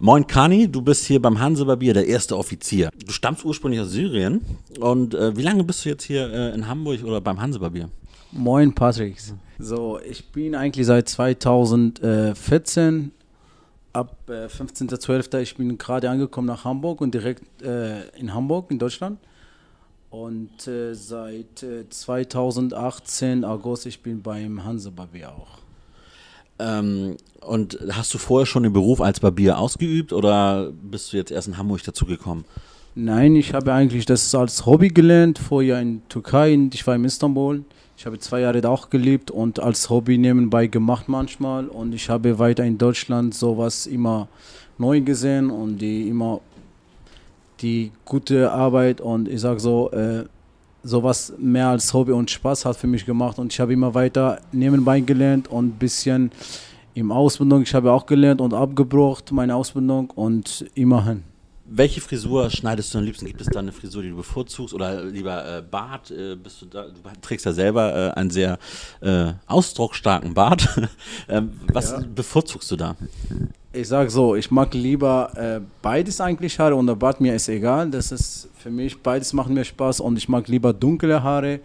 Moin Kani, du bist hier beim Hanse Barbier, der erste Offizier. Du stammst ursprünglich aus Syrien und äh, wie lange bist du jetzt hier äh, in Hamburg oder beim Hanse Barbier? Moin Patrick. So, ich bin eigentlich seit 2014 ab äh, 15.12. Ich bin gerade angekommen nach Hamburg und direkt äh, in Hamburg in Deutschland. Und äh, seit 2018 August ich bin beim Hanse Barbier auch. Ähm, und hast du vorher schon den Beruf als Barbier ausgeübt oder bist du jetzt erst in Hamburg dazu gekommen? Nein, ich habe eigentlich das als Hobby gelernt, vorher in Türkei, ich war in Istanbul. Ich habe zwei Jahre da auch gelebt und als Hobby nebenbei gemacht manchmal. Und ich habe weiter in Deutschland sowas immer neu gesehen und die immer die gute Arbeit und ich sage so, äh, sowas mehr als Hobby und Spaß hat für mich gemacht und ich habe immer weiter nebenbei gelernt und ein bisschen im Ausbildung, ich habe auch gelernt und abgebrochen meine Ausbildung und immerhin. Welche Frisur schneidest du am liebsten? Gibt es da eine Frisur, die du bevorzugst oder lieber äh, Bart? Äh, bist du, da, du trägst ja selber äh, einen sehr äh, ausdrucksstarken Bart. Ähm, was ja. bevorzugst du da? Ich sage so, ich mag lieber äh, beides eigentlich Haare und der Bart mir ist egal. Das ist für mich, beides macht mir Spaß und ich mag lieber dunkle Haare,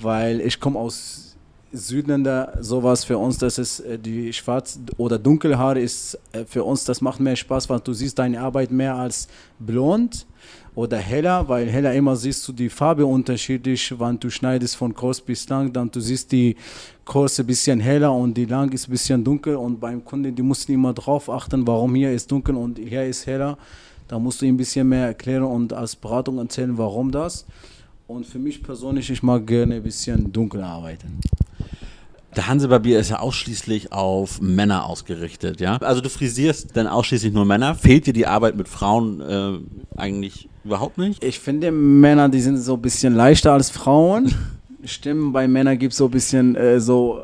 weil ich komme aus Südländer sowas für uns, das ist äh, die schwarz oder dunkle Haare ist äh, für uns, das macht mehr Spaß, weil du siehst deine Arbeit mehr als blond oder heller, weil heller immer siehst du die Farbe unterschiedlich, wenn du schneidest von kurz bis lang, dann du siehst die kurze bisschen heller und die lang ist ein bisschen dunkel und beim Kunden, die mussten immer drauf achten, warum hier ist dunkel und hier ist heller. Da musst du ihm ein bisschen mehr erklären und als Beratung erzählen, warum das. Und für mich persönlich, ich mag gerne ein bisschen dunkel arbeiten. Der Hansebarbier ist ja ausschließlich auf Männer ausgerichtet, ja? Also du frisierst dann ausschließlich nur Männer. Fehlt dir die Arbeit mit Frauen äh, eigentlich überhaupt nicht? Ich finde Männer, die sind so ein bisschen leichter als Frauen. Stimmen bei Männern gibt es so ein bisschen äh, so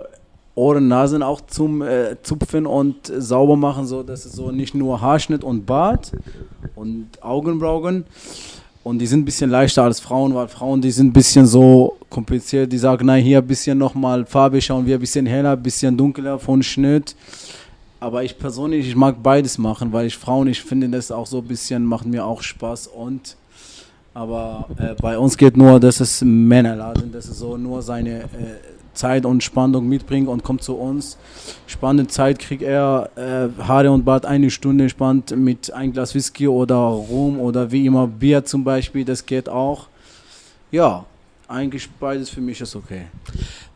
Ohren, Nasen auch zum äh, Zupfen und sauber machen, so dass es so nicht nur Haarschnitt und Bart und Augenbrauen. Und die sind ein bisschen leichter als Frauen, weil Frauen, die sind ein bisschen so kompliziert. Die sagen, nein, hier ein bisschen nochmal Farbe schauen wir ein bisschen heller, ein bisschen dunkler von Schnitt. Aber ich persönlich, ich mag beides machen, weil ich Frauen, ich finde das auch so ein bisschen, macht mir auch Spaß. Und aber äh, bei uns geht nur, das ist Männerladen, das ist so nur seine äh, Zeit und Spannung mitbringt und kommt zu uns. Spannende Zeit kriegt er äh, Haare und Bart eine Stunde spannt mit ein Glas Whisky oder Rum oder wie immer Bier zum Beispiel, das geht auch. Ja, eigentlich beides für mich ist okay.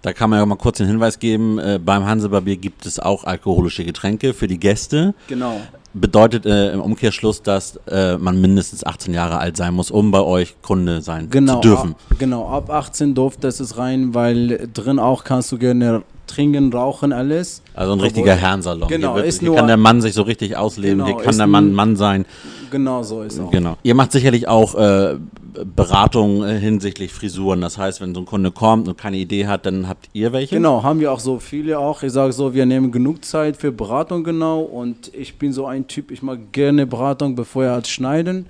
Da kann man ja mal kurz den Hinweis geben, äh, beim Hansebarbier gibt es auch alkoholische Getränke für die Gäste. Genau. Bedeutet äh, im Umkehrschluss, dass äh, man mindestens 18 Jahre alt sein muss, um bei euch Kunde sein genau, zu dürfen. Ab, genau, ab 18 durft das ist rein, weil drin auch kannst du gerne trinken, rauchen, alles. Also ein richtiger Herrensalon. Genau, hier, wird, ist hier nur kann der Mann sich so richtig ausleben, genau, hier kann der Mann Mann sein. Genau so ist auch. Genau. Ihr macht sicherlich auch äh, Beratung äh, hinsichtlich Frisuren. Das heißt, wenn so ein Kunde kommt und keine Idee hat, dann habt ihr welche? Genau, haben wir auch so viele auch. Ich sage so, wir nehmen genug Zeit für Beratung genau und ich bin so ein Typ, ich mag gerne Beratung, bevor er als schneiden.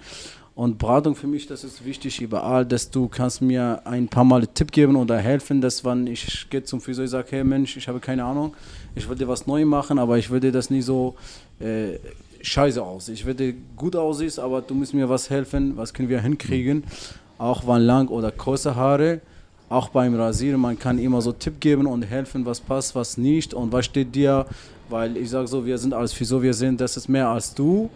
Und Beratung für mich, das ist wichtig überall, dass du kannst mir ein paar Mal einen Tipp geben oder helfen, dass wenn ich gehe zum Friseur, ich sage, hey Mensch, ich habe keine Ahnung, ich würde was neu machen, aber ich würde das nicht so äh, scheiße aus. Ich würde gut aussehen, aber du musst mir was helfen, was können wir hinkriegen, auch wann lang oder kurze Haare. Auch beim Rasieren, man kann immer so Tipp geben und helfen, was passt, was nicht und was steht dir, weil ich sage so, wir sind als Friseur, wir sind, das ist mehr als du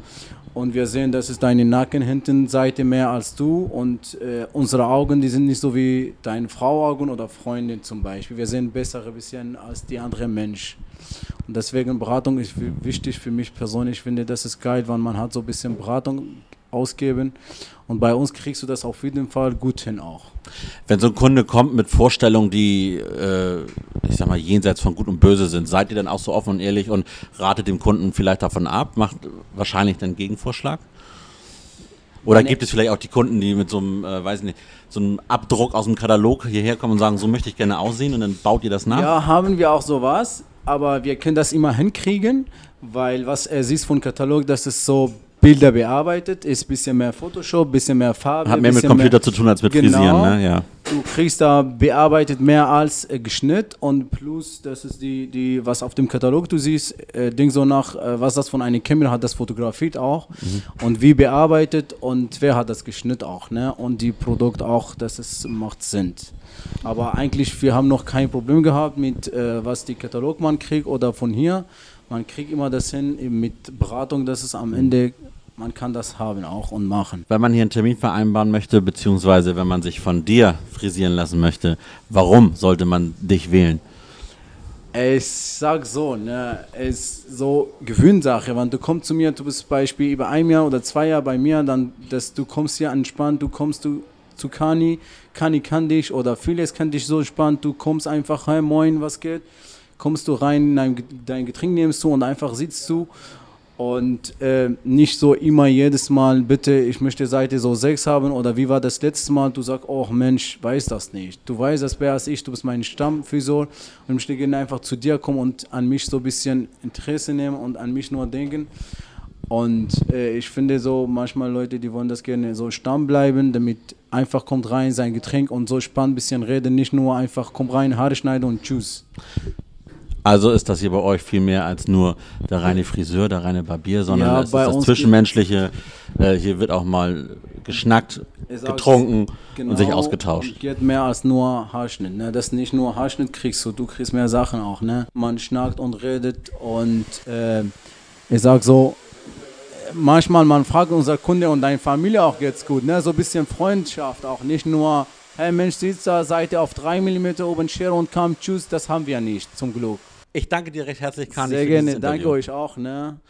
und wir sehen, das ist deine Nacken hinten Seite mehr als du und äh, unsere Augen, die sind nicht so wie deine Frau Augen oder Freundin zum Beispiel. Wir sehen besser ein bisschen als die andere Mensch. Und deswegen Beratung ist wichtig für mich persönlich. Ich finde, das ist geil, wenn man hat so ein bisschen Beratung ausgeben. Und bei uns kriegst du das auf jeden Fall gut hin auch. Wenn so ein Kunde kommt mit Vorstellungen, die, äh, ich sag mal, jenseits von Gut und Böse sind, seid ihr dann auch so offen und ehrlich und ratet dem Kunden vielleicht davon ab, macht wahrscheinlich den Gegenvorschlag? Oder gibt es vielleicht auch die Kunden, die mit so einem, äh, weiß nicht, so einem Abdruck aus dem Katalog hierher kommen und sagen, so möchte ich gerne aussehen und dann baut ihr das nach? Ja, haben wir auch sowas, aber wir können das immer hinkriegen, weil was er sieht von Katalog, das ist so Bilder bearbeitet, ist ein bisschen mehr Photoshop, ein bisschen mehr Farbe. Hat mehr mit Computer mehr, zu tun als mit genau, Frisieren, ne? Ja. du kriegst da bearbeitet mehr als äh, Geschnitt und plus, das ist die, die, was auf dem Katalog du siehst, äh, Ding so nach, äh, was das von einer Kamera hat, das fotografiert auch und wie bearbeitet und wer hat das geschnitten auch, ne? Und die Produkt auch, das ist, macht Sinn. Aber eigentlich, wir haben noch kein Problem gehabt mit, äh, was die Katalogmann kriegt oder von hier. Man kriegt immer das hin eben mit Beratung, dass es am Ende, man kann das haben auch und machen. Wenn man hier einen Termin vereinbaren möchte, beziehungsweise wenn man sich von dir frisieren lassen möchte, warum sollte man dich wählen? Ich sag so, ne, es ist so Gewöhnsache, wenn du kommst zu mir, du bist Beispiel über ein Jahr oder zwei Jahre bei mir, dann, dass du kommst hier entspannt, du kommst du zu Kani, Kani kann dich oder vieles kann dich so entspannt, du kommst einfach heim, moin, was geht, kommst du rein, dein, Getränk nimmst du und einfach sitzt du und äh, nicht so immer jedes Mal, bitte, ich möchte Seite so 6 haben oder wie war das letzte Mal, du sagst, oh Mensch, weiß das nicht. Du weißt das besser als ich, du bist mein Stammphysor und ich möchte einfach zu dir kommen und an mich so ein bisschen Interesse nehmen und an mich nur denken. Und äh, ich finde so, manchmal Leute, die wollen das gerne so stamm bleiben, damit einfach kommt rein sein Getränk und so spannend ein bisschen reden, nicht nur einfach kommt rein, Haare schneiden und tschüss. Also ist das hier bei euch viel mehr als nur der reine Friseur, der reine Barbier, sondern Ja, es ist das Zwischenmenschliche. Äh, hier wird auch mal geschnackt, getrunken und sich Genau, ausgetauscht. Geht mehr als nur Haarschnitt. Ne? Das nicht nur Haarschnitt kriegst du, du kriegst mehr Sachen auch. Ne? Man schnackt und redet und äh, ich sag so, manchmal man fragt unser Kunde und deine Familie auch geht's gut. Ne? So ein bisschen Freundschaft auch, nicht nur, hey Mensch, sitzt da, seid ihr auf 3 mm oben Schere und kam, tschüss, das haben wir nicht, zum Glück. Ich danke dir recht herzlich, Kani, Sehr gerne, danke euch auch. Ne?